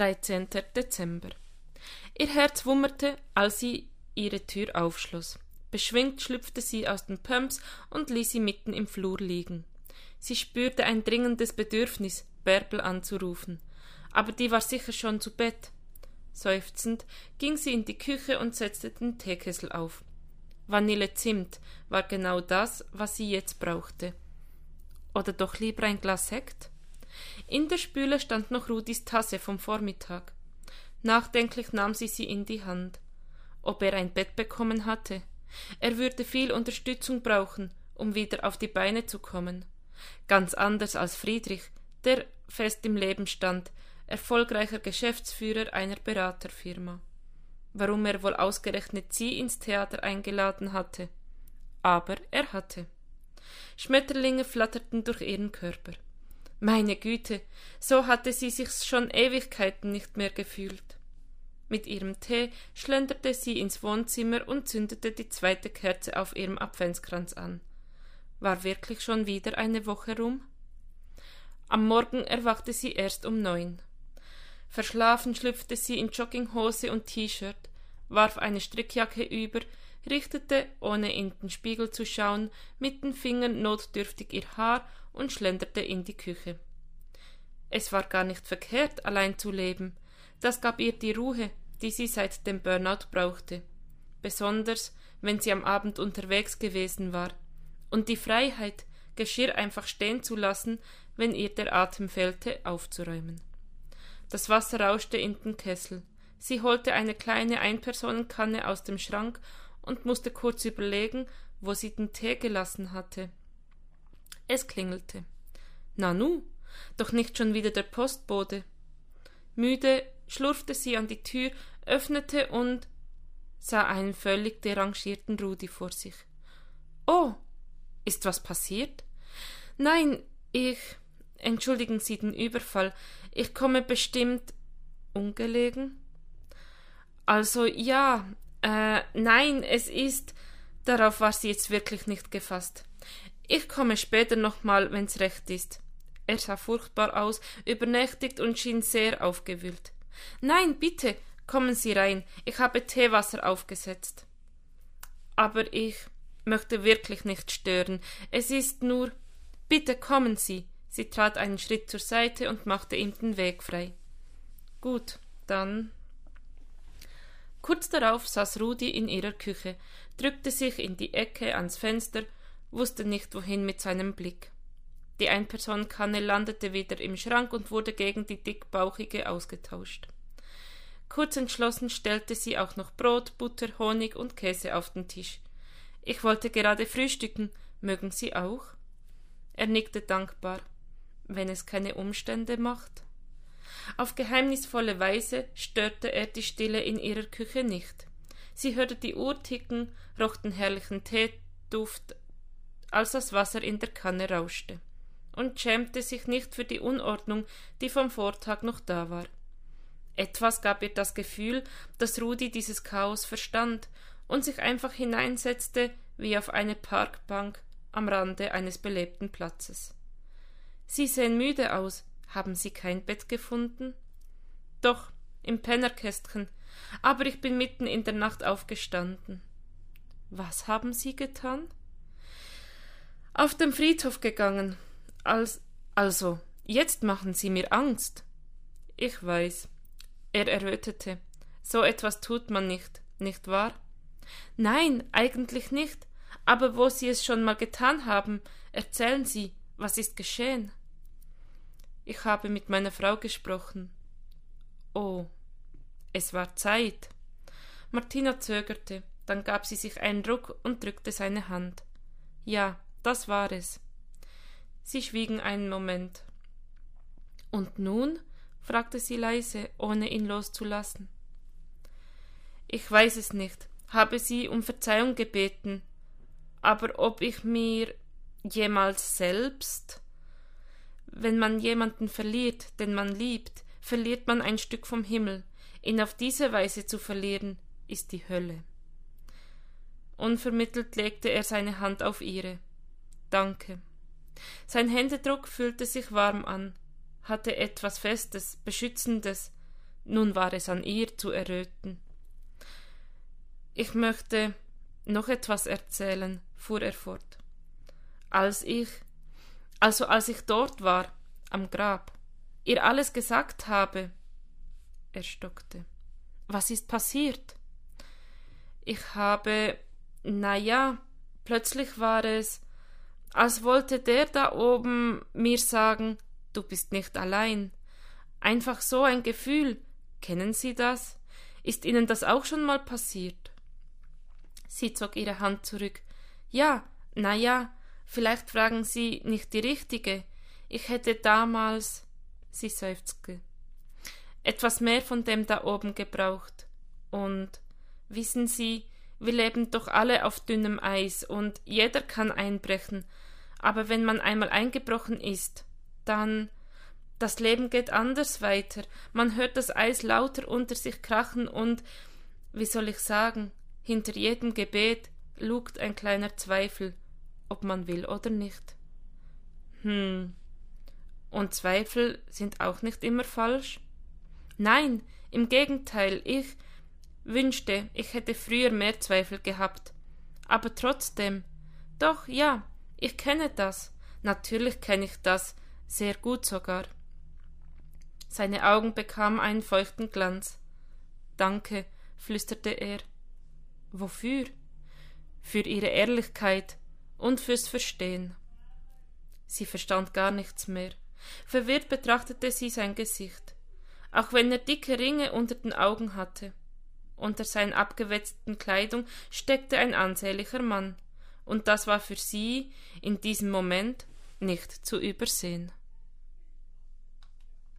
13. Dezember. Ihr Herz wummerte, als sie ihre Tür aufschloss. Beschwingt schlüpfte sie aus den Pumps und ließ sie mitten im Flur liegen. Sie spürte ein dringendes Bedürfnis, Bärbel anzurufen, aber die war sicher schon zu Bett. Seufzend ging sie in die Küche und setzte den Teekessel auf. Vanillezimt war genau das, was sie jetzt brauchte. Oder doch lieber ein Glas Sekt? In der Spüle stand noch Rudis Tasse vom Vormittag. Nachdenklich nahm sie sie in die Hand. Ob er ein Bett bekommen hatte? Er würde viel Unterstützung brauchen, um wieder auf die Beine zu kommen. Ganz anders als Friedrich, der fest im Leben stand, erfolgreicher Geschäftsführer einer Beraterfirma. Warum er wohl ausgerechnet sie ins Theater eingeladen hatte. Aber er hatte. Schmetterlinge flatterten durch ihren Körper. Meine Güte, so hatte sie sich schon Ewigkeiten nicht mehr gefühlt. Mit ihrem Tee schlenderte sie ins Wohnzimmer und zündete die zweite Kerze auf ihrem Adventskranz an. War wirklich schon wieder eine Woche rum? Am Morgen erwachte sie erst um neun. Verschlafen schlüpfte sie in Jogginghose und T-Shirt, warf eine Strickjacke über, richtete, ohne in den Spiegel zu schauen, mit den Fingern notdürftig ihr Haar und schlenderte in die Küche. Es war gar nicht verkehrt, allein zu leben. Das gab ihr die Ruhe, die sie seit dem Burnout brauchte. Besonders, wenn sie am Abend unterwegs gewesen war. Und die Freiheit, Geschirr einfach stehen zu lassen, wenn ihr der Atem fehlte, aufzuräumen. Das Wasser rauschte in den Kessel. Sie holte eine kleine Einpersonenkanne aus dem Schrank und musste kurz überlegen, wo sie den Tee gelassen hatte. Es klingelte. Nanu, doch nicht schon wieder der Postbote. Müde schlurfte sie an die Tür, öffnete und sah einen völlig derangierten Rudi vor sich. Oh, ist was passiert? Nein, ich. Entschuldigen Sie den Überfall. Ich komme bestimmt ungelegen. Also ja, äh, nein, es ist. Darauf war sie jetzt wirklich nicht gefasst. Ich komme später nochmal, wenn's recht ist. Er sah furchtbar aus, übernächtigt und schien sehr aufgewühlt. Nein, bitte, kommen Sie rein, ich habe Teewasser aufgesetzt. Aber ich möchte wirklich nicht stören. Es ist nur. Bitte kommen Sie. Sie trat einen Schritt zur Seite und machte ihm den Weg frei. Gut, dann. Kurz darauf saß Rudi in ihrer Küche, drückte sich in die Ecke ans Fenster wusste nicht wohin mit seinem Blick. Die Einpersonenkanne landete wieder im Schrank und wurde gegen die dickbauchige ausgetauscht. Kurz entschlossen stellte sie auch noch Brot, Butter, Honig und Käse auf den Tisch. Ich wollte gerade frühstücken, mögen Sie auch? Er nickte dankbar. Wenn es keine Umstände macht? Auf geheimnisvolle Weise störte er die Stille in ihrer Küche nicht. Sie hörte die Uhr ticken, roch den herrlichen Teeduft als das Wasser in der Kanne rauschte, und schämte sich nicht für die Unordnung, die vom Vortag noch da war. Etwas gab ihr das Gefühl, dass Rudi dieses Chaos verstand und sich einfach hineinsetzte wie auf eine Parkbank am Rande eines belebten Platzes. Sie sehen müde aus. Haben Sie kein Bett gefunden? Doch, im Pennerkästchen, aber ich bin mitten in der Nacht aufgestanden. Was haben Sie getan? Auf dem Friedhof gegangen. Als, also, jetzt machen Sie mir Angst. Ich weiß. Er errötete. So etwas tut man nicht, nicht wahr? Nein, eigentlich nicht. Aber wo Sie es schon mal getan haben, erzählen Sie, was ist geschehen? Ich habe mit meiner Frau gesprochen. Oh, es war Zeit. Martina zögerte, dann gab sie sich einen Ruck und drückte seine Hand. Ja, das war es. Sie schwiegen einen Moment. Und nun? fragte sie leise, ohne ihn loszulassen. Ich weiß es nicht, habe sie um Verzeihung gebeten, aber ob ich mir jemals selbst wenn man jemanden verliert, den man liebt, verliert man ein Stück vom Himmel. Ihn auf diese Weise zu verlieren, ist die Hölle. Unvermittelt legte er seine Hand auf ihre. Danke. Sein Händedruck fühlte sich warm an, hatte etwas Festes, Beschützendes, Nun war es an ihr zu erröten. Ich möchte noch etwas erzählen, fuhr er fort. Als ich, also als ich dort war, am Grab, ihr alles gesagt habe. Er stockte. Was ist passiert? Ich habe, na ja, plötzlich war es, als wollte der da oben mir sagen, du bist nicht allein. Einfach so ein Gefühl. Kennen Sie das? Ist Ihnen das auch schon mal passiert? Sie zog ihre Hand zurück. Ja, na ja, vielleicht fragen Sie nicht die richtige. Ich hätte damals. Sie seufzte. Etwas mehr von dem da oben gebraucht. Und wissen Sie, wir leben doch alle auf dünnem Eis und jeder kann einbrechen. Aber wenn man einmal eingebrochen ist, dann das Leben geht anders weiter. Man hört das Eis lauter unter sich krachen und, wie soll ich sagen, hinter jedem Gebet lugt ein kleiner Zweifel, ob man will oder nicht. Hm. Und Zweifel sind auch nicht immer falsch? Nein, im Gegenteil, ich wünschte, ich hätte früher mehr Zweifel gehabt. Aber trotzdem, doch ja, ich kenne das. Natürlich kenne ich das, sehr gut sogar. Seine Augen bekamen einen feuchten Glanz. Danke, flüsterte er. Wofür? Für ihre Ehrlichkeit und fürs Verstehen. Sie verstand gar nichts mehr. Verwirrt betrachtete sie sein Gesicht. Auch wenn er dicke Ringe unter den Augen hatte. Unter seiner abgewetzten Kleidung steckte ein ansehnlicher Mann, und das war für sie in diesem Moment nicht zu übersehen.